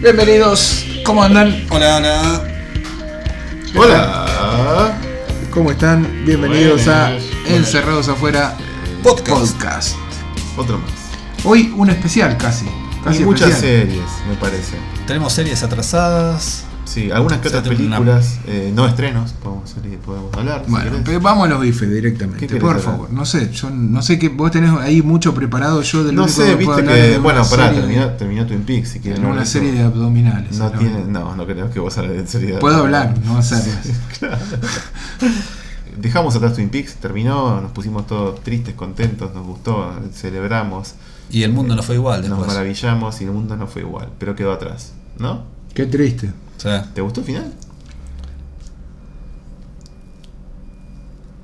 Bienvenidos, ¿cómo andan? Hola, hola. Hola. ¿Cómo están? Bienvenidos a Buenas. Encerrados Afuera Podcast. Podcast. Otro más. Hoy un especial casi. muchas especial. series, me parece. Tenemos series atrasadas. Sí, algunas que otras una- películas, eh, no estrenos, podemos, salir- podemos hablar. Bueno, pero vamos a los bifes directamente, ¿Qué querés por hablar? favor. No sé, yo no sé que vos tenés ahí mucho preparado. Yo del no único sé, que viste que. Bueno, pará, terminó, terminó Twin Peaks, si quieren. en una serie de abdominales. No tiene. No, no creo que vos hables de serie de Puedo hablar, no hacerlas. Dejamos atrás Twin Peaks, terminó, nos pusimos todos tristes, contentos, nos gustó, celebramos, Y el mundo no fue igual nos después. maravillamos y el mundo no fue igual, pero quedó atrás, ¿no? Qué triste. O sea, ¿Te gustó el final?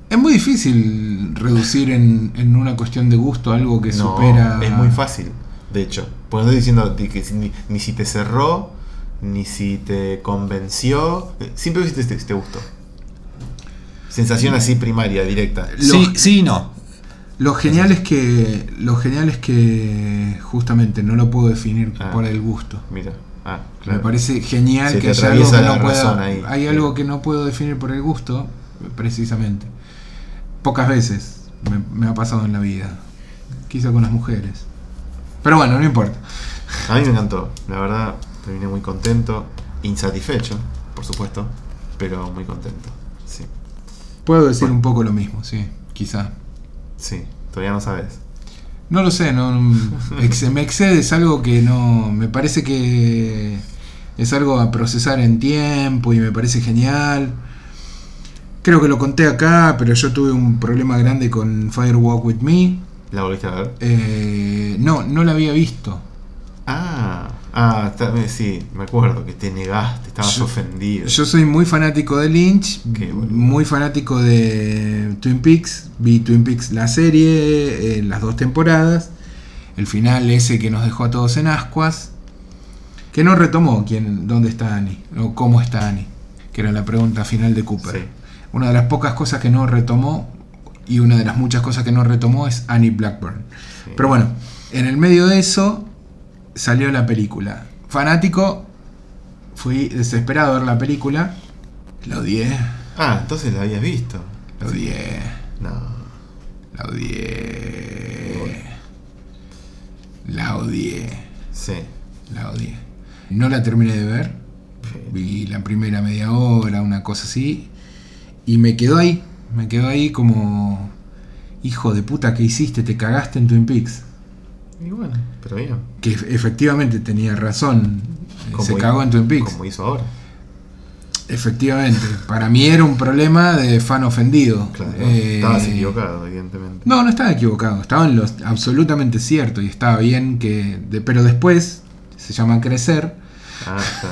Es muy difícil reducir en, en una cuestión de gusto algo que No, supera. es muy fácil, de hecho. Porque no estoy diciendo que ni, ni si te cerró, ni si te convenció. Siempre si te, si te gustó. Sensación así primaria, directa. Lo- sí, sí y no. Lo genial es que. Lo genial es que justamente no lo puedo definir Ah. por el gusto. Mira. Ah, claro. Me parece genial Se que haya algo que no pueda. ahí. Hay algo que no puedo definir por el gusto, precisamente. Pocas veces me, me ha pasado en la vida. Quizá con las mujeres. Pero bueno, no importa. A mí me encantó. La verdad, terminé muy contento. Insatisfecho, por supuesto. Pero muy contento. Sí. Puedo decir Bueno. un poco lo mismo, sí, quizá. Sí. Todavía no sabes. No lo sé, no, me excede, es algo que no. Me parece que es algo a procesar en tiempo y me parece genial. Creo que lo conté acá, pero yo tuve un problema grande con Firewalk with Me. ¿La volviste a ver? Eh, no, no la había visto. Ah. Ah, está- sí, me acuerdo que te negaste, estabas Yo- ofendido. Yo soy muy fanático de Lynch, muy fanático de Twin Peaks. Vi Twin Peaks la serie, eh, las dos temporadas. El final ese que nos dejó a todos en ascuas. Que no retomó quién, dónde está Annie, o cómo está Annie. Que era la pregunta final de Cooper. Sí. Una de las pocas cosas que no retomó, y una de las muchas cosas que no retomó es Annie Blackburn. Sí. Pero bueno, en el medio de eso salió la película. Fanático, fui desesperado a ver la película. La odié, Ah, entonces la habías visto. la odié, No. la odié. La odié, Sí. la odié. No la terminé de ver. Vi la primera media hora, una cosa así. Y me quedó ahí, me quedó ahí como... Hijo de puta, ¿qué hiciste? Te cagaste en Twin Peaks. Y bueno, pero bien. Que ef- efectivamente tenía razón. Como Se cagó en Twin Peaks. Como hizo ahora. Efectivamente. Para mí era un problema de fan ofendido. Claro. Eh, Estabas equivocado, evidentemente. No, no estaba equivocado. Estaba en lo absolutamente cierto. Y estaba bien que. de- pero después, se llama crecer. Ah, está.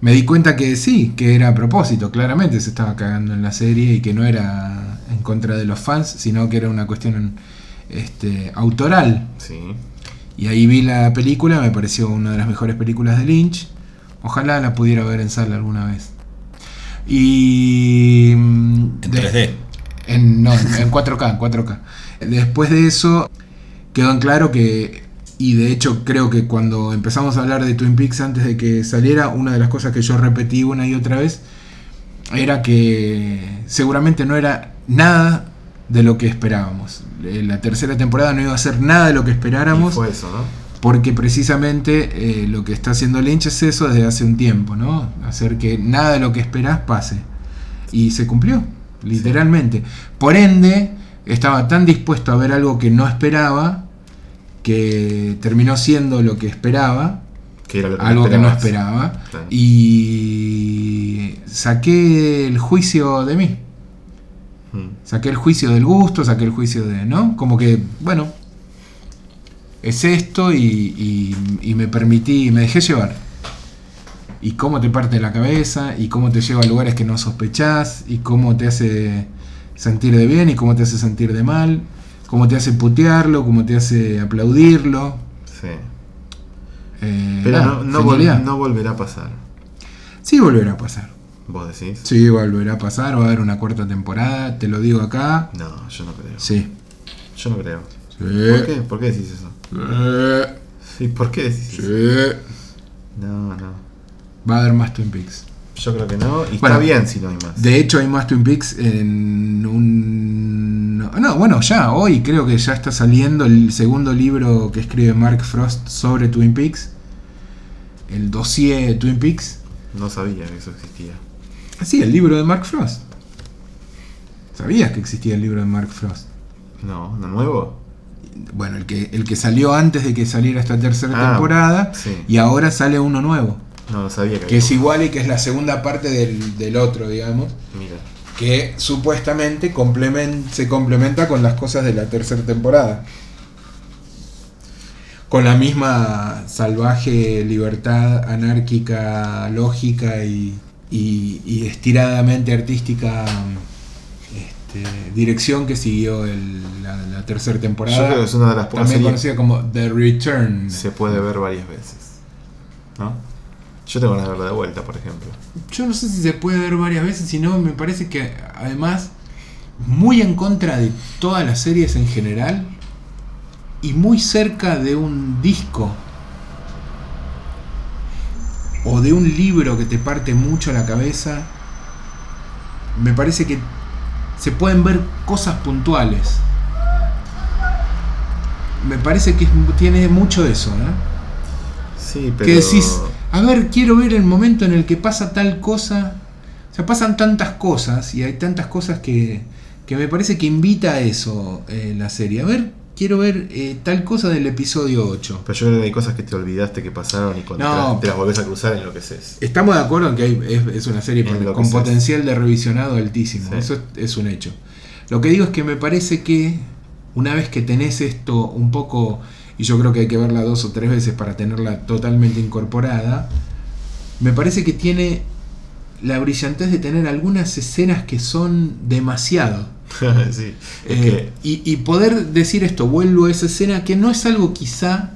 Me di cuenta que sí, que era a propósito. Claramente se estaba cagando en la serie y que no era en contra de los fans, sino que era una cuestión este, autoral. Sí. Y ahí vi la película, me pareció una de las mejores películas de Lynch. Ojalá la pudiera ver en sala alguna vez. Y. mm, En de- 3D. En, no, en 4K, en 4K. Después de eso, quedó en claro que. Y de hecho, creo que cuando empezamos a hablar de Twin Peaks antes de que saliera, una de las cosas que yo repetí una y otra vez era que seguramente no era nada de lo que esperábamos. Eh, La tercera temporada no iba a ser nada de lo que Y esperáramos. fue eso, ¿no? Porque precisamente eh, lo que está haciendo Lynch es eso desde hace un tiempo, ¿no? Hacer que nada de lo que esperás pase. Y se cumplió, literalmente. Por ende, estaba tan dispuesto a ver algo que no esperaba, que terminó siendo lo que esperaba, Que era lo que algo que no esperaba, Claro. y saqué el juicio de mí. Mm. Saqué el juicio del gusto, saqué el juicio de, ¿no? Como que, bueno, es esto y, y- y me permití, me dejé llevar. Y cómo te parte la cabeza, y cómo te lleva a lugares que no sospechás, y cómo te hace sentir de bien y cómo te hace sentir de mal, cómo te hace putearlo, cómo te hace aplaudirlo. Sí. Eh, Pero no, no, vol- no volverá a pasar. Sí volverá a pasar. ¿Vos decís? Sí, volverá a pasar, va a haber una cuarta temporada, te lo digo acá. No, yo no creo. Sí. Yo no creo. Sí. ¿Por qué? ¿Por qué decís eso? Sí. Sí, ¿por qué decís Sí. eso? No, no. Va a haber más Twin Peaks. Yo creo que no. Y Bueno, está bien si no hay más. De hecho, hay más Twin Peaks en un. No, bueno, ya, hoy creo que ya está saliendo el segundo libro que escribe Mark Frost sobre Twin Peaks. El dossier de Twin Peaks. No sabía que eso existía. Ah, Sí, el libro de Mark Frost. ¿Sabías que existía el libro de Mark Frost? No, ¿no nuevo? Bueno, el que, el que salió antes de que saliera esta tercera Ah, temporada. sí. Y ahora sale uno nuevo. No, no sabía que Que es igual y que es la segunda parte del, del otro, digamos. Mira. que supuestamente complemen- se complementa con las cosas de la tercera temporada. Con la misma salvaje libertad anárquica, lógica y, y- y estiradamente artística este, dirección que siguió el- la, la tercera temporada. Yo creo que es una de las pocas también conocida como The Return. se puede ver varias veces. ¿No? Yo tengo ganas de verla de vuelta, por ejemplo. Yo no sé si se puede ver varias veces, sino me parece que además muy en contra de todas las series en general y muy cerca de un disco o de un libro que te parte mucho la cabeza, me parece que se pueden ver cosas puntuales. Me parece que tiene mucho de eso, ¿no? Sí, pero. que decís, a ver, quiero ver el momento en el que pasa tal cosa. O sea, pasan tantas cosas y hay tantas cosas que, que me parece que invita a eso eh, la serie. A ver, quiero ver eh, tal cosa del episodio 8. Pero yo creo que hay cosas que te olvidaste que pasaron y cuando No. te, las, volvés a cruzar en lo que es. Estamos de acuerdo en que hay- es, es una serie con potencial de revisionado altísimo. Sí. Eso es, es un hecho. Lo que digo es que me parece que una vez que tenés esto un poco, y yo creo que hay que verla dos o tres veces para tenerla totalmente incorporada, me parece que tiene la brillantez de tener algunas escenas que son demasiado. sí. Es Eh, y, y poder decir esto, vuelvo a esa escena, que no es algo quizá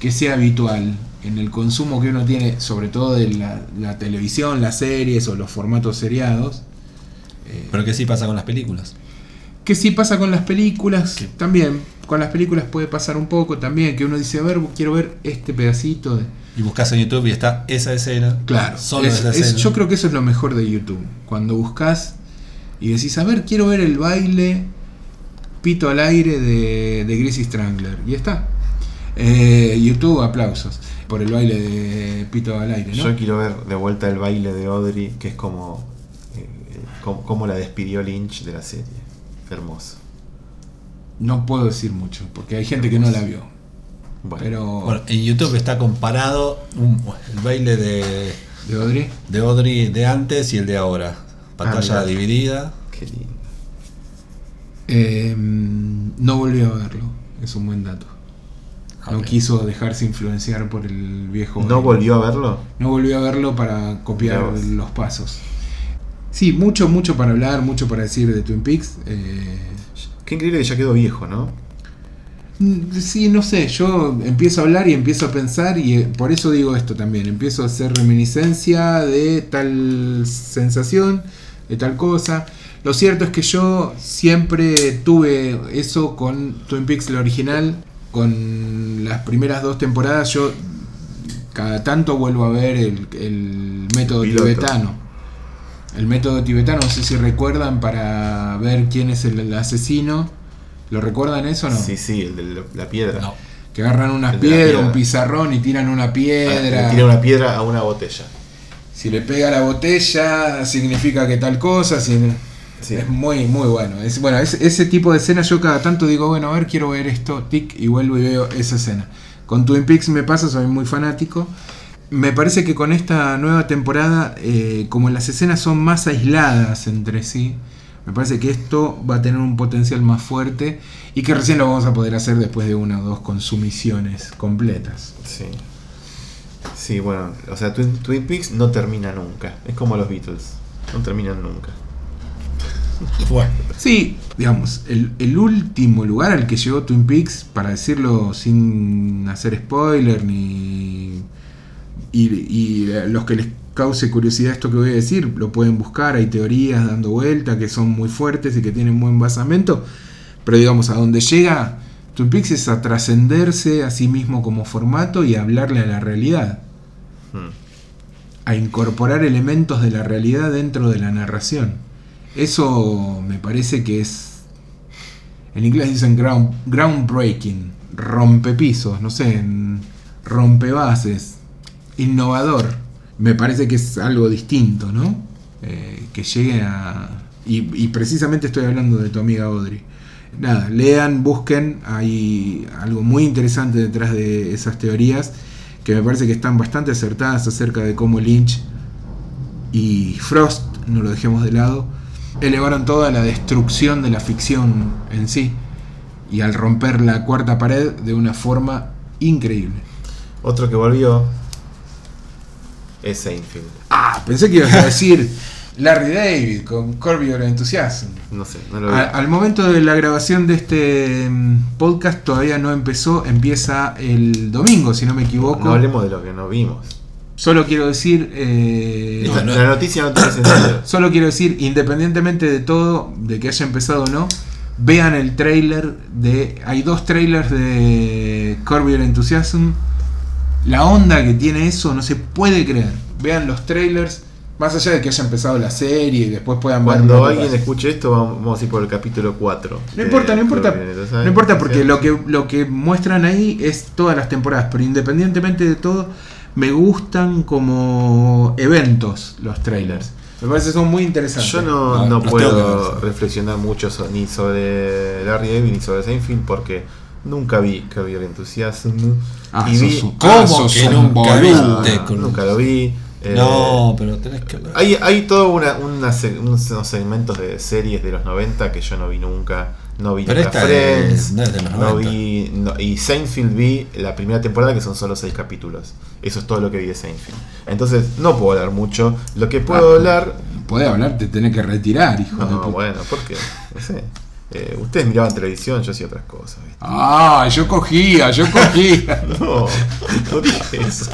que sea habitual en el consumo que uno tiene, sobre todo de la, la televisión, las series o los formatos seriados. Eh, Pero que sí pasa con las películas. que sí pasa con las películas, también. Con las películas puede pasar un poco también, que uno dice, a ver, quiero ver este pedacito de... Y buscas en YouTube y está esa escena. Claro, Solo es- esa es- escena. yo creo que eso es lo mejor de YouTube. Cuando buscas y decís, a ver, quiero ver el baile pito al aire de, de Greasy Strangler. Y está. Eh, YouTube, aplausos por el baile de pito al aire, ¿no? Yo quiero ver de vuelta el baile de Audrey, que es como. eh, como, como la despidió Lynch de la serie. Hermoso. No puedo decir mucho, porque hay gente que no la vio. Bueno, Pero... Bueno, en YouTube está comparado un- el baile de, ¿De Audrey? de Audrey de antes y el de ahora. Pantalla Ah, dividida. qué lindo. Eh, no volvió a verlo, es un buen dato. No Ok. quiso dejarse influenciar por el viejo. ¿No volvió a verlo? No volvió a verlo para copiar los pasos. Sí, mucho, mucho para hablar, mucho para decir de Twin Peaks. Eh, Qué increíble que ya quedó viejo, ¿no? Sí, no sé, yo empiezo a hablar y empiezo a pensar y eh, por eso digo esto también. Empiezo a hacer reminiscencia de tal sensación, de tal cosa. Lo cierto es que yo siempre tuve eso con Twin Peaks, la original, con las primeras dos temporadas. Yo cada tanto vuelvo a ver el, el método Piloto. tibetano. El método tibetano, no sé si recuerdan para ver quién es el, el asesino. ¿Lo recuerdan eso o no? Sí, sí, el de la- la piedra. No. Que agarran unas piedras, piedra. un pizarrón y tiran una Ah, piedra. le tira una piedra a una botella. Si le pega la botella, significa que tal cosa. si- Sí. Es muy, muy bueno. Es, bueno, es- ese tipo de escenas yo cada tanto digo, bueno, a ver, quiero ver esto, tic, y vuelvo y veo esa escena. Con Twin Peaks me pasa, soy muy fanático. Me parece que con esta nueva temporada, eh, como las escenas son más aisladas entre sí, me parece que esto va a tener un potencial más fuerte y que recién lo vamos a poder hacer después de una o dos consumiciones completas. Sí. Sí, bueno, o sea, Twin, Twin Peaks no termina nunca. Es como los Beatles. No terminan nunca. Bueno, Sí, digamos, el, el último lugar al que llegó Twin Peaks, para decirlo sin hacer spoiler ni. Y, y los que les cause curiosidad esto que voy a decir, lo pueden buscar, hay teorías dando vuelta que son muy fuertes y que tienen buen basamento, pero digamos, a donde llega Twin Peaks es a trascenderse a sí mismo como formato y a hablarle a la realidad, Hmm. a incorporar elementos de la realidad dentro de la narración. Eso me parece que es, en inglés dicen ground, groundbreaking, rompepisos, no sé, rompebases, innovador. Me parece que es algo distinto, ¿no? Eh, que llegue a... Y, y precisamente estoy hablando de tu amiga Audrey. Nada, lean, busquen, hay algo muy interesante detrás de esas teorías que me parece que están bastante acertadas acerca de cómo Lynch y Frost, no lo dejemos de lado, elevaron toda la destrucción de la ficción en sí y al romper la cuarta pared de una forma increíble. Otro que volvió es Seinfeld. Ah, pensé que ibas a decir Larry David con Curb Your Enthusiasm. No sé, no lo vi. A- al momento de la grabación de este mm, podcast todavía no empezó, empieza el domingo, si no me equivoco. No hablemos de lo que no vimos. Solo quiero decir, eh, No, no. La noticia no tiene sentido. solo quiero decir, independientemente de todo, de que haya empezado o no, vean el trailer de, hay dos trailers de Curb Your Enthusiasm. La onda que tiene eso no se puede creer. Vean los trailers, más allá de que haya empezado la serie y después puedan ver Cuando alguien pasa. escuche esto, vamos a ir por el capítulo 4. No importa, no importa. No importa porque lo que, lo que muestran ahí es todas las temporadas, pero independientemente de todo, me gustan como eventos los trailers. Me parece que son muy interesantes. Yo no, No, no puedo reflexionar mucho so- ni sobre Larry David ni sobre Seinfeld porque nunca vi Curb Your Enthusiasm. Ah, y sos vi, un- ¿Cómo ah, que un nunca boludo. viste? no, nunca lo vi. eh, No, pero tenés que ver. Hay, hay todos una, unos segmentos de series de los 90 que yo no vi nunca. No vi Pero nunca Friends. es- no es de los no 90. vi, no- y Seinfeld vi la primera temporada que son solo 6 capítulos. Eso es todo lo que vi de Seinfeld. Entonces no puedo hablar mucho. Lo que puedo Ah, hablar... Puede hablar, te tenés que retirar, hijo de No, bueno, porque... No sé. Eh, ustedes miraban televisión, yo hacía otras cosas. ¿viste? Ah, yo cogía, yo cogía. No, no dije eso.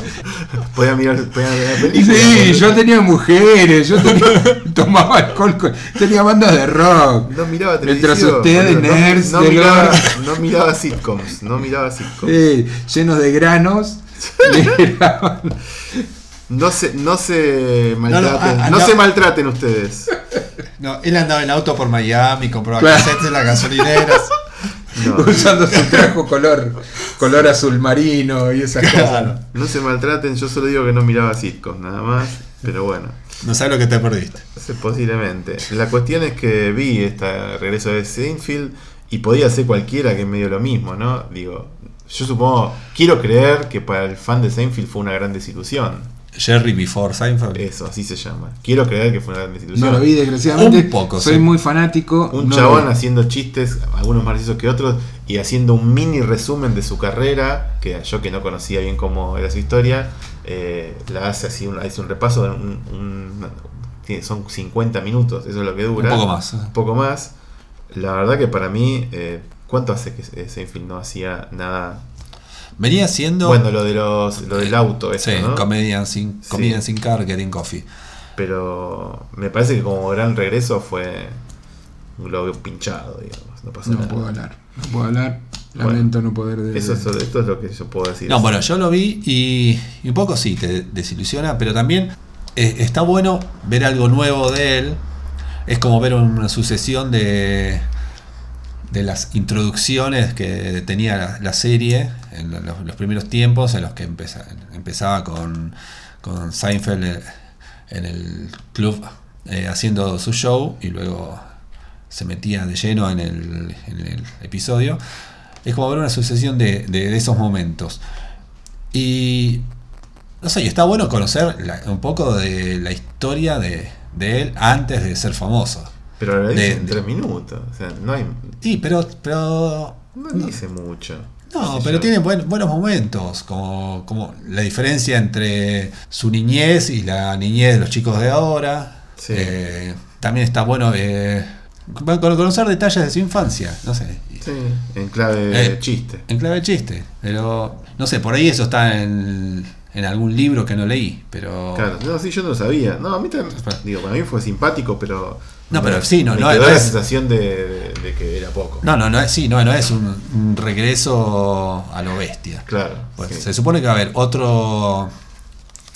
Podía mirar, podía mirar películas. Sí, yo tenía mujeres, yo tenía, tomaba alcohol, con- tenía bandas de rock. No miraba Mientras televisión. ustedes, boludo. nerds no, miraba, no miraba sitcoms. No miraba sitcoms. Sí, llenos de granos. No se, no se maltraten. No, no. se maltraten ustedes. No, él andaba en auto por Miami, compraba Claro. cassettes en las gasolineras. No, usando su trajo color, color azul marino y esas Claro. cosas. no se maltraten. Yo solo digo que no miraba sitcoms, nada más. Pero bueno, No sabes lo que te perdiste. posiblemente. La cuestión es que vi este regreso de Seinfeld y podía ser cualquiera que es medio lo mismo, ¿no? Digo, yo supongo, quiero creer que para el fan de Seinfeld fue una gran desilusión. Jerry Before Seinfeld. Eso, así se llama. Quiero creer que fue una gran desilusión. No lo vi, desgraciadamente. Un poco, Soy sí. muy fanático. Un no chabón haciendo chistes, algunos más que otros, y haciendo un mini resumen de su carrera, que yo que no conocía bien cómo era su historia, eh, la hace así, un, hace un repaso, de un- un- tiene- son 50 minutos, eso es lo que Un dura. poco más. Un poco más. La verdad que para mí, eh, ¿cuánto hace que eh, Seinfeld no hacía nada? Venía siendo. Bueno, lo de los lo del auto, eso, sí, ¿no? Comedian sin, Sí. Comedian sin Car, Getting Coffee. Pero me parece que como gran regreso fue un globo pinchado, digamos. No pasó No nada. puedo hablar. No puedo hablar. Lamento no poder. de- Eso es, esto es lo que yo puedo decir. No, bueno, yo lo vi y, y un poco sí, te desilusiona, pero también eh, está bueno ver algo nuevo de él. Es como ver una sucesión de, de las introducciones que tenía la, serie en lo- los, primeros tiempos, en los que empeza- empezaba con, con Seinfeld eh, en el club eh, haciendo su show y luego se metía de lleno en el, episodio. Es como ver una sucesión de, esos momentos. Y no sé, está bueno conocer un poco de la historia de él antes de ser famoso. Pero lo dice en tres minutos. O sea, no hay. Sí, pero, pero No dice mucho. no, pero yo. tiene buen- buenos momentos, como, como la diferencia entre su niñez y la niñez de los chicos de ahora. Sí. Eh, también está bueno eh, con- conocer detalles de su infancia, no sé. Sí, en clave Eh, chiste. En clave de chiste, pero no sé, por ahí eso está en, en algún libro que no leí, pero... Claro, no, sí, yo no lo sabía. No, a mí también, digo, para mí fue simpático, pero... No, pero sí, no, me no, quedó no la es- sensación de, de- de que era poco. No, no, no es, sí, no, no es un, un regreso a lo bestia. Claro. Pues sí. se supone que va a haber otro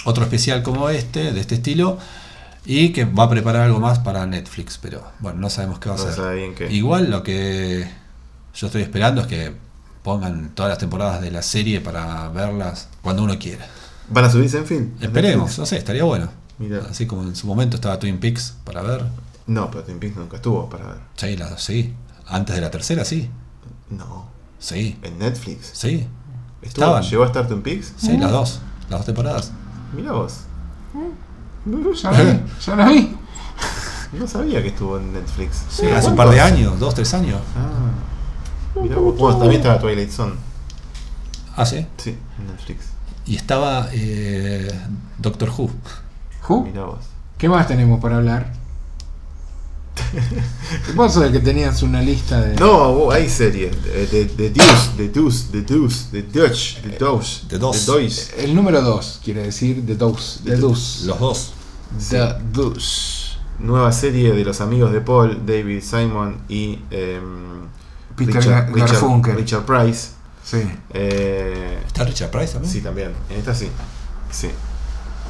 otro especial como este, de este estilo, y que va a preparar algo más para Netflix, pero bueno, no sabemos qué va a No se hacer. sabe bien qué. Igual lo que yo estoy esperando es que pongan todas las temporadas de la serie para verlas cuando uno quiera. ¿Van a subirse en fin? ¿En Esperemos, Netflix? no sé, estaría bueno. Así como en su momento estaba Twin Peaks para ver. No, pero Twin Peaks nunca estuvo para ver. Sí, la- sí. Antes de la tercera, sí. No. Sí, ¿En Netflix? sí. ¿Estuvo, Estaban. ¿Llegó a estar Twin Peaks? Sí, las dos. Las dos temporadas. Mira vos. Ya la vi, ya la vi. No sabía que estuvo en Netflix. Sí, hace un par de años, dos, tres años. Ah. Mira vos. Bueno, también estaba Twilight Zone. Ah, sí. Sí, en Netflix. Y estaba eh, Doctor Who. Ju, Mira vos. ¿Qué más tenemos para hablar? Vos el que tenías una lista de. No, vos, hay series. De, de, de Deuce, de Deuce, de Deuce, de Dutch, de Deuce, de Dos. de. El número 2 quiere decir The Dose. The Deuce. Los dos. The Deuce. Nueva serie de los amigos de Paul, David Simon y em, Peter Richard, Richard- Garfunkel. Richard Price. Sí. Eh, ¿Está Richard Price también? sí, también. En esta sí. Sí.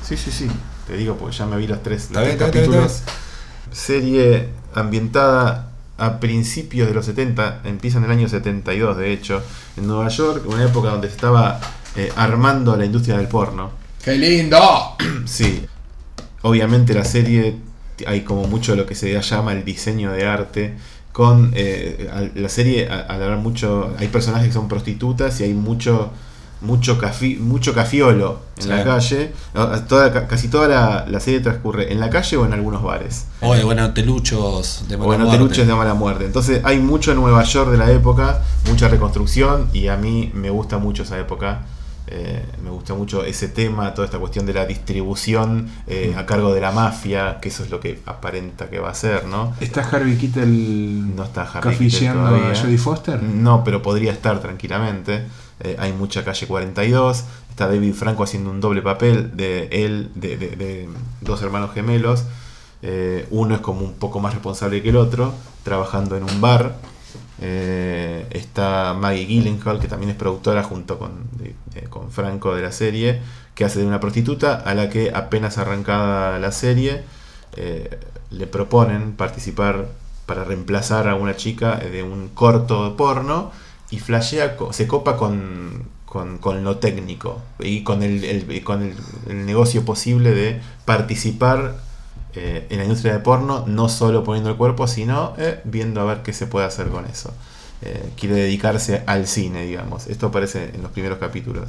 Sí, sí, sí. Te digo porque ya me vi los tres, los bien, tres está bien, está capítulos. Serie ambientada a principios de los 70, empieza en el año 72 de hecho, en Nueva York, una época donde se estaba eh, armando la industria del porno. ¡Qué lindo! Sí, obviamente la serie hay como mucho de lo que se llama el diseño de arte. Con eh, la serie, al hablar mucho, hay personajes que son prostitutas y hay mucho mucho cafi, mucho cafiolo en Sí. la calle. Toda- ca- casi toda la, la serie transcurre en la calle o en algunos bares. Oye, bueno, teluchos de mala O en muerte. hoteluches de mala muerte. Entonces hay mucho en Nueva York de la época, mucha reconstrucción y a mí me gusta mucho esa época. Eh, me gusta mucho ese tema, toda esta cuestión de la distribución eh, a cargo de la mafia, que eso es lo que aparenta que va a ser, ¿no? ¿Está Harvey Keitel No está Keitel a todavía. Jodie Foster? No, pero podría estar tranquilamente. Eh, hay mucha calle 42. Está David Franco haciendo un doble papel de él, de, dos hermanos gemelos. Eh, uno es como un poco más responsable que el otro, trabajando en un bar. Eh, está Maggie Gyllenhaal, que también es productora junto con, con Franco de la serie, que hace de una prostituta a la que apenas arrancada la serie le proponen participar para reemplazar a una chica de un corto porno y flashea, se copa con, con, lo técnico y con el, con el negocio posible de participar eh, en la industria de porno, no solo poniendo el cuerpo, sino eh, viendo a ver qué se puede hacer con eso. Eh, quiere dedicarse al cine, digamos. Esto aparece en los primeros capítulos.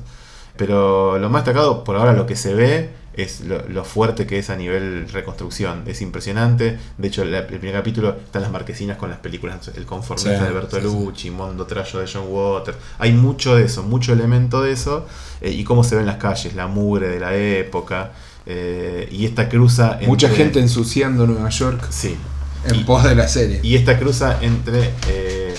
Pero lo más destacado, por ahora lo que se ve, es lo, lo fuerte que es a nivel reconstrucción. Es impresionante. De hecho, la- el primer capítulo están las marquesinas con las películas El conformista Sí, de Bertolucci, Mondo Trayo de John Waters. Hay mucho de eso, mucho elemento de eso. eh, y cómo se ve en las calles, la mugre de la época. eh, y esta cruza entre... Mucha gente ensuciando Nueva York Sí. en Y- pos de la serie. y esta cruza entre eh,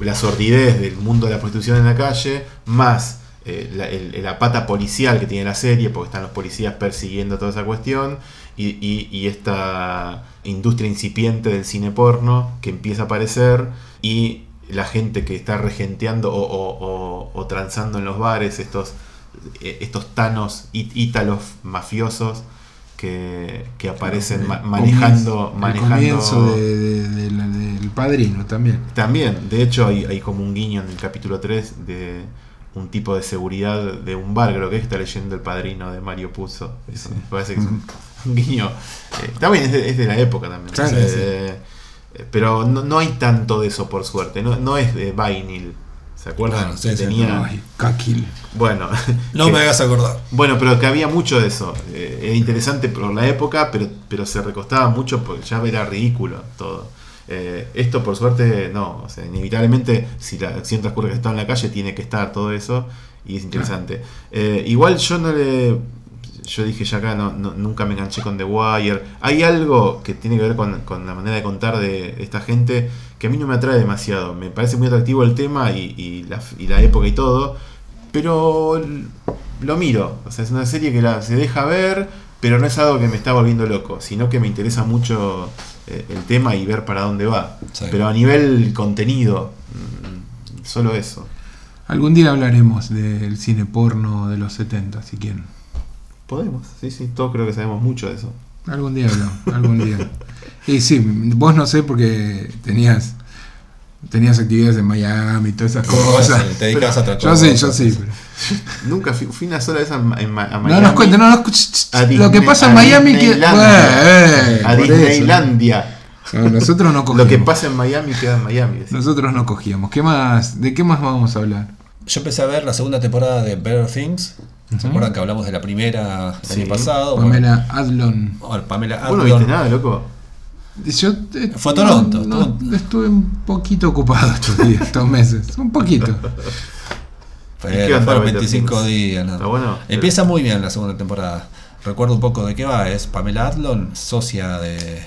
la sordidez del mundo de la prostitución en la calle, más eh, la, el- la pata policial que tiene la serie, porque están los policías persiguiendo toda esa cuestión, y, y- y esta industria incipiente del cine porno que empieza a aparecer, y la gente que está regenteando o, o- o- o transando en los bares, estos, eh, estos tanos ítalos mafiosos. Que, que aparecen ma- manejando, comienzo- manejando El comienzo de- de- de del padrino también. también, de hecho, hay, hay como un guiño en el capítulo 3 de un tipo de seguridad de un bar, creo que está leyendo el padrino de Mario Puzo. Eso me parece que es un, un guiño. Eh, está bien, es de, es de la época también. Claro, Eh, sí. eh, Pero no, no hay tanto de eso, por suerte. No, no es de Vinyl. ¿Se acuerdan? Claro, sí, Que sí, tenía. Ay. Bueno, No que- me hagas acordar. bueno, pero que había mucho de eso. Eh, era interesante por la época, pero, pero se recostaba mucho porque ya era ridículo todo. Eh, esto por suerte no, o sea, inevitablemente si la acción transcurre que está en la calle tiene que estar todo eso y es interesante. Eh, igual yo no le... Yo dije ya acá, no, nunca me enganché con The Wire. Hay algo que tiene que ver con, con la manera de contar de esta gente que a mí no me atrae demasiado. Me parece muy atractivo el tema y, la, y la época y todo, pero lo miro. O sea, es una serie que la, se deja ver, pero no es algo que me está volviendo loco, sino que me interesa mucho el tema y ver para dónde va. Sí. Pero a nivel contenido, mm, solo eso. Algún día hablaremos del cine porno de los 70, si quieren. Podemos, sí, sí, todos creo que sabemos mucho de eso. Algún día hablamos, algún día. Y sí, vos no sé porque tenías tenías actividades en Miami y todas esas cosas. Te dedicas a otra Yo sí, yo sí. pero- Nunca fui, fui una sola vez a, a No Miami. nos cuentes, no nos cuentes. A Lo que pasa en Miami que. Eh, a. Disneylandia. No, nosotros no cogíamos. Lo que pasa en Miami queda en Miami. Nosotros no cogíamos. ¿Qué más? ¿De qué más vamos a hablar? Yo empecé a ver la segunda temporada de Better Things. ¿Se acuerdan que hablamos de la primera el Sí. año pasado? Pamela Adlon. Bueno, ahora Pamela ¿Vos no Adlon. viste nada, loco? Yo eh, Fue a Toronto, no, Toronto. estuve un poquito ocupado estos días, estos meses. Un poquito. Fue- ¿Y qué onda fueron Better 25 Things? días. ¿no? Está bueno. Empieza muy bien la segunda temporada. Recuerdo un poco de qué va. Es Pamela Adlon, socia de,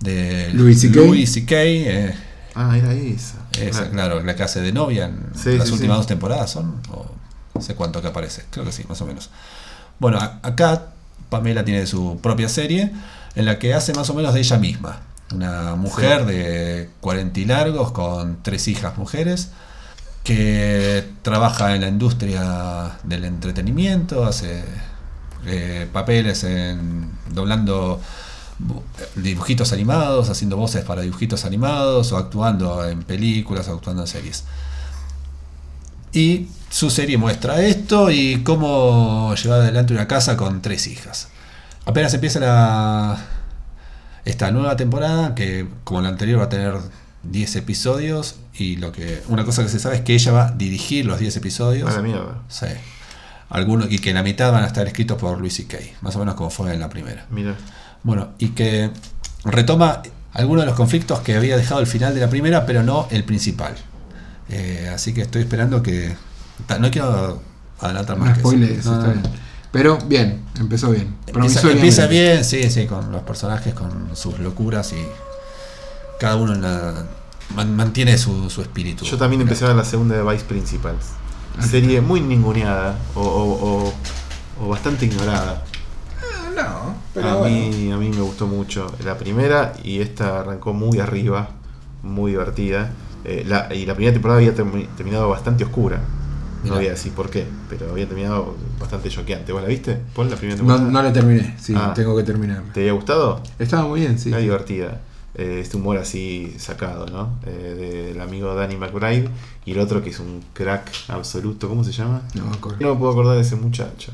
de Louis C.K.. Louis C.K., eh, Ah, era esa. esa, Ah, claro, la que hace de novia en Sí, las sí, últimas sí. dos temporadas son. O no sé cuánto que aparece. Creo que sí, más o menos. Bueno, a- acá Pamela tiene su propia serie en la que hace más o menos de ella misma. Una mujer de 40 y largos con tres hijas mujeres que trabaja en la industria del entretenimiento, hace eh, papeles en doblando bu- dibujitos animados, haciendo voces para dibujitos animados o actuando en películas o actuando en series. Y su serie muestra esto y cómo llevar adelante una casa con tres hijas. Apenas empieza la, esta nueva temporada, que como la anterior va a tener 10 episodios, y lo que una cosa que se sabe es que ella va a dirigir los 10 episodios. A la mierda. Sí. Algunos, y que la mitad van a estar escritos por Luis C.K., más o menos como fue en la primera. Mira. Bueno, y que retoma algunos de los conflictos que había dejado el final de la primera, pero no el principal. Eh, así que estoy esperando que. No quiero adelantar más No que eso. spoilers, No, está no. bien. Pero bien, empezó bien. Empieza, empieza bien, sí, sí, con los personajes, con sus locuras y cada uno en la- man- mantiene su, su espíritu. Yo también empecé a la segunda de Vice Principals. Serie muy ninguneada o, o- o- o bastante ignorada. Ah, No, pero a, bueno. mí, a mí me gustó mucho la primera y esta arrancó muy arriba, muy divertida. Eh, la- y la primera temporada había termi- terminado bastante oscura. No voy a decir por qué, pero había terminado bastante choqueante. ¿Vos la viste? ¿Paul, la primera No, temporada? no la terminé, sí, Ah. tengo que terminar. ¿Te había gustado? Estaba muy bien, sí. Era divertida. Eh, este humor así sacado, ¿no? Eh, del amigo Danny McBride y el otro que es un crack absoluto. ¿Cómo se llama? No me acuerdo. No me puedo acordar de ese muchacho.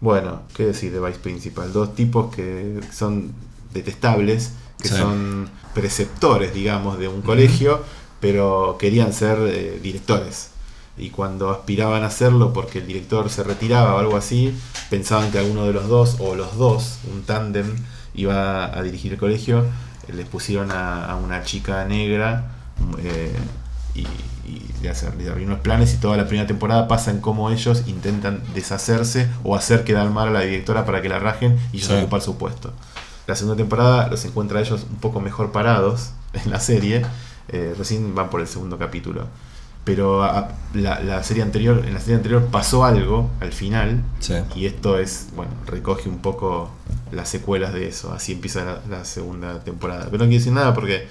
Bueno, ¿qué decir de Vice Principal? Dos tipos que son detestables, que Sí. son preceptores, digamos, de un colegio, pero querían ser eh, directores. Y cuando aspiraban a hacerlo porque el director se retiraba o algo así, pensaban que alguno de los dos, o los dos, un tándem, iba a dirigir el colegio, les pusieron a, a una chica negra eh, y, y le hacen unos planes y toda la primera temporada pasa en cómo ellos intentan deshacerse o hacer quedar mal a la directora para que la rajen y ellos Sí. ocupar su puesto. La segunda temporada los encuentra a ellos un poco mejor parados en la serie, eh, recién van por el segundo capítulo. Pero a- la, la serie anterior, en la serie anterior pasó algo al final Sí. y esto es, bueno, recoge un poco las secuelas de eso. Así empieza la, la segunda temporada. Pero no quiero decir nada porque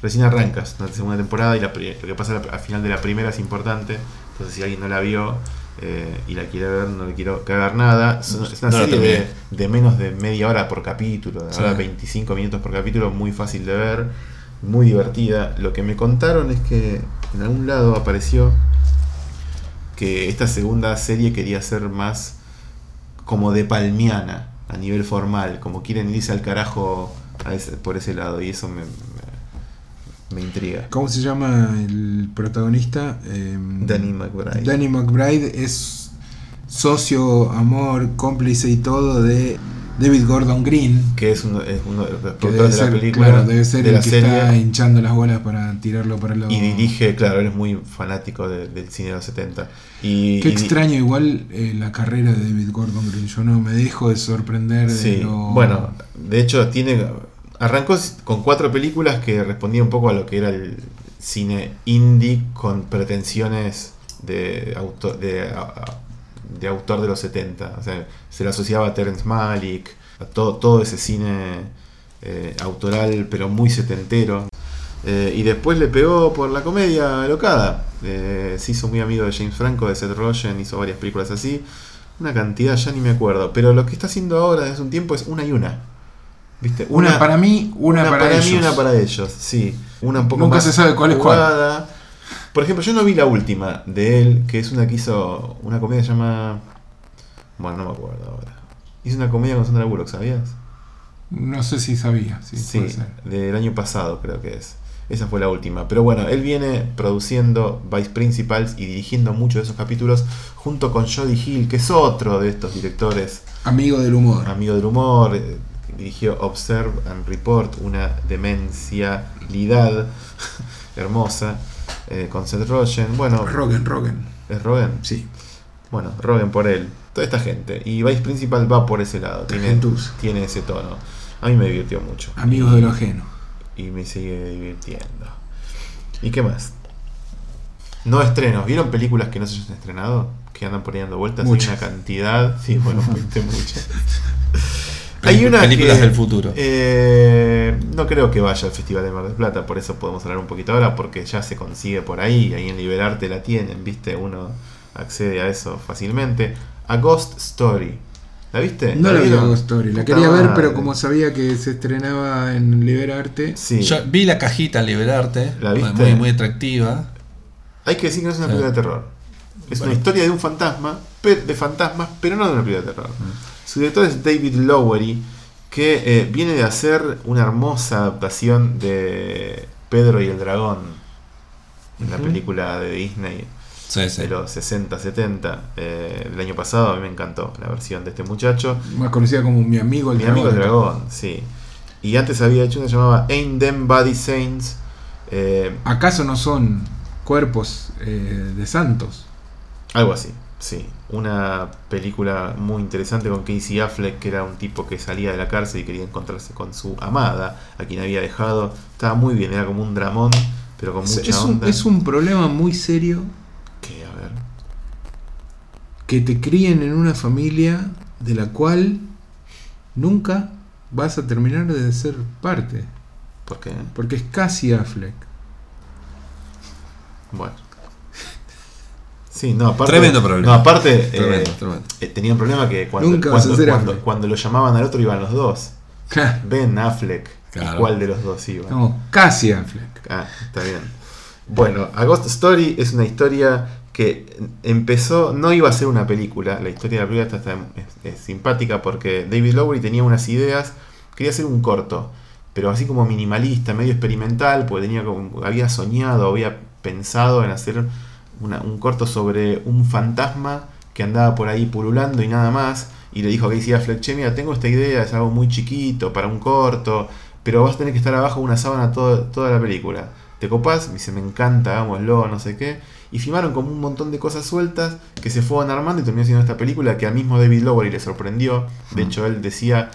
recién arrancas la segunda temporada y la lo que pasa al final de la primera es importante. Entonces, si alguien no la vio eh, y la quiere ver, no le quiero cagar nada. Es una, No serie de, menos de media hora por capítulo. Sí. Ahora 25 minutos por capítulo, muy fácil de ver, muy divertida. Lo que me contaron es que en algún lado apareció que esta segunda serie quería ser más como de palmiana a nivel formal, como quieren irse al carajo ese- por ese lado, y eso me, me, me intriga. ¿Cómo se llama el protagonista? Eh, Danny McBride. Danny McBride es socio, amor, cómplice y todo de David Gordon Green. Que es uno, es uno de los productores de la ser, película, claro, debe ser de el la que serie. está hinchando las bolas para tirarlo para. Y dirige, claro, él es muy fanático de- del cine de los 70. Y, Qué y- extraño igual eh, la carrera de David Gordon Green. Yo no me dejo de sorprender de Sí, lo- bueno, de hecho tiene arrancó con cuatro películas que respondían un poco a lo que era el cine indie con pretensiones de, autor, de, de autor de los 70. O sea, se le asociaba a Terence Malick, a todo, todo ese cine eh, autoral, pero muy setentero. Eh, y después le pegó por la comedia locada. Eh, se hizo muy amigo de James Franco, de Seth Rogen, hizo varias películas así. Una cantidad, ya ni me acuerdo. Pero lo que está haciendo ahora desde hace un tiempo es una y una. ¿Viste? Una, para mí, una, para, mí, ellos. una para ellos, sí. Una un poco Nunca más se sabe cuál es cuál. Por ejemplo, yo no vi la última de él, que es una que hizo una comedia que se llama... Bueno, no me acuerdo ahora. Hizo una comedia con Sandra Bullock, ¿sabías? No sé si sabía. Sí, Sí, puede ser. del año pasado creo que es. Esa fue la última. Pero bueno, él viene produciendo Vice Principals y dirigiendo muchos de esos capítulos junto con Jody Hill, que es otro de estos directores Amigo del humor. amigo del humor. eh, Dirigió Observe and Report, una demencialidad hermosa eh, con Seth Rogen. Bueno, Rogan, Rogan. ¿es Rogen? Sí. Bueno, Rogen por él. Toda esta gente. Y Vice Principal va por ese lado. Tiene, tiene ese tono. A mí me divirtió mucho. Amigos de lo ajeno. y me sigue divirtiendo. ¿Y qué más? No estrenos. ¿Vieron películas que no se hayan estrenado? Que andan por ahí dando vueltas. Muchas. Hay una cantidad. Sí, bueno, viste muchas. Hay una Películas que, del futuro. eh, no creo que vaya al Festival de Mar del Plata, por eso podemos hablar un poquito ahora, porque ya se consigue por ahí, ahí en Liberarte la tienen, ¿viste? Uno accede a eso fácilmente. A Ghost Story. ¿La viste? No la vi vieron? Ghost Story. La quería ver, pero como sabía que se estrenaba en Liberarte. Sí. Yo vi la cajita al liberarte. ¿La viste? Muy, muy atractiva. Hay que decir que no es una película de terror. Es Bueno. una historia de un fantasma, de fantasmas, pero no de una película de terror. Su director es David Lowery, que eh, viene de hacer una hermosa adaptación de Pedro y el Dragón, la Ujú. película de Disney Sí, sí. de los 60, 70. eh, el año pasado a mí me encantó la versión de este muchacho. Más conocida como Mi Amigo el Mi Dragón. amigo el dragón, sí. Y antes había hecho una que llamaba Ain't Them Body Saints. eh, ¿Acaso no son cuerpos eh, de santos? Algo así, sí. Una película muy interesante con Casey Affleck, que era un tipo que salía de la cárcel y quería encontrarse con su amada, a quien había dejado. Estaba muy bien, era como un dramón, pero con Es, mucha es un, es un problema muy serio ¿Qué? A ver. que te críen en una familia de la cual nunca vas a terminar de ser parte. ¿Por qué? Porque es casi Affleck. Bueno. Sí, no, aparte. Tremendo problema. No, aparte. eh, Tremendo, eh, tenía un problema que cuando, Nunca lo llamaban al otro iban los dos. Ben Affleck. ¿Y Claro. cuál de los dos iba? No, casi Affleck. Ah, está bien. Bueno, A Ghost Story es una historia que empezó, no iba a ser una película, la historia de la película está, está- es, es simpática porque David Lowery tenía unas ideas, quería hacer un corto, pero así como minimalista, medio experimental, porque tenía como, había soñado, había pensado en hacer una- un corto sobre un fantasma que andaba por ahí pululando y nada más, y le dijo a Casey Affleck, che, mira, tengo esta idea, es algo muy chiquito para un corto, pero vas a tener que estar abajo de una sábana todo- toda la película. ¿Te copás? Me dice, me encanta, hagámoslo, no sé qué. Y filmaron como un montón de cosas sueltas que se fueron armando y terminó siendo esta película que al mismo David Lowery le sorprendió. De hecho, él decía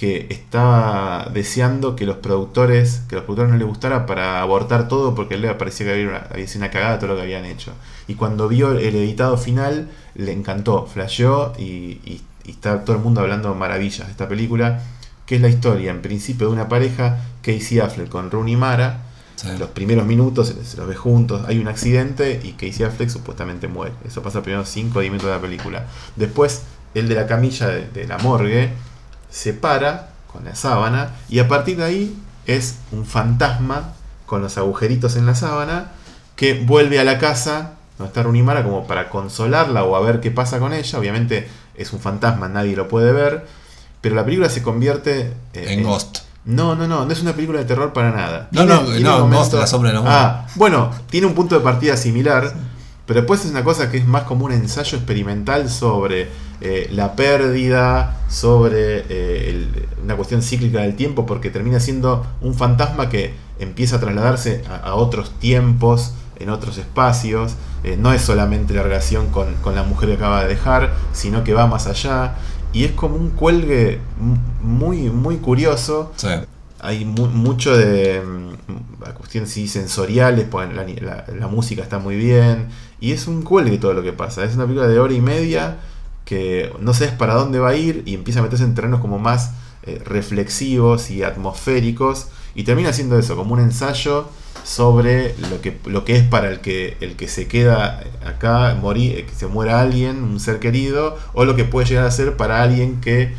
que estaba deseando que los productores, que los productores no les gustara para abortar todo porque le parecía que había, una, había sido una cagada todo lo que habían hecho. Y cuando vio el editado final, le encantó, flasheó y, y- y está todo el mundo hablando maravillas de esta película, que es la historia en principio de una pareja, Casey Affleck con Rooney Mara, Sí. los primeros minutos se, se los ve juntos, hay un accidente y Casey Affleck supuestamente muere. Eso pasa primero 5 o 10 minutos de la película. Después, el de la camilla de, de la morgue se para con la sábana y a partir de ahí es un fantasma con los agujeritos en la sábana que vuelve a la casa donde está Runimara como para consolarla o a ver qué pasa con ella. Obviamente es un fantasma, nadie lo puede ver. Pero la película se convierte eh, En Ghost. no, no, no, no es una película de terror para nada. No, no, no, Ghost, la sombra de la muerte. Ah, bueno, tiene un punto de partida similar, pero después es una cosa que es más como un ensayo experimental sobre eh, la pérdida, sobre eh, una cuestión cíclica del tiempo, porque termina siendo un fantasma que empieza a trasladarse a, otros tiempos, en otros espacios. Eh, no es solamente la relación con, con la mujer que acaba de dejar, sino que va más allá. Y es como un cuelgue muy, muy curioso. Hay mu- mucho de mm, a cuestiones sí, sensoriales, pues la, la- la música está muy bien. Y es un cuelgue todo lo que pasa. Es una película de hora y media que no sabes para dónde va a ir y empieza a meterse en terrenos como más eh, reflexivos y atmosféricos. Y termina siendo eso, como un ensayo sobre lo que, lo que es para el que, el que se queda acá, morir, que se muera alguien, un ser querido, o lo que puede llegar a ser para alguien que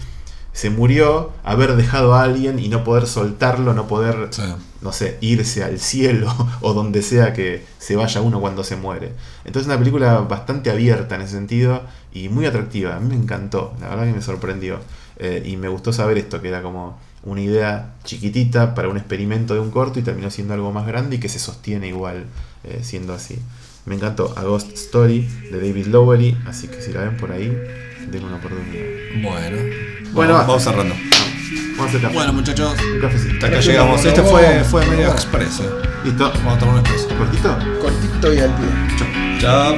se murió, haber dejado a alguien y no poder soltarlo, no poder, Sí. no sé, irse al cielo o donde sea que se vaya uno cuando se muere. Entonces una película bastante abierta en ese sentido y muy atractiva. A mí me encantó, la verdad que me sorprendió. Eh, y me gustó saber esto, que era como una idea chiquitita para un experimento de un corto y terminó siendo algo más grande y que se sostiene igual eh, siendo así. Me encantó A Ghost Story de David Lowery, así que si la ven por ahí, den una oportunidad. Bueno. Bueno, vamos, cerrando. Vamos a hacer café. Bueno, muchachos. un cafecito. Hasta acá llegamos. Este fue, fue medio express. eh. Listo. Vamos a tomar un expreso. ¿Cortito? Cortito y al pie. Chao.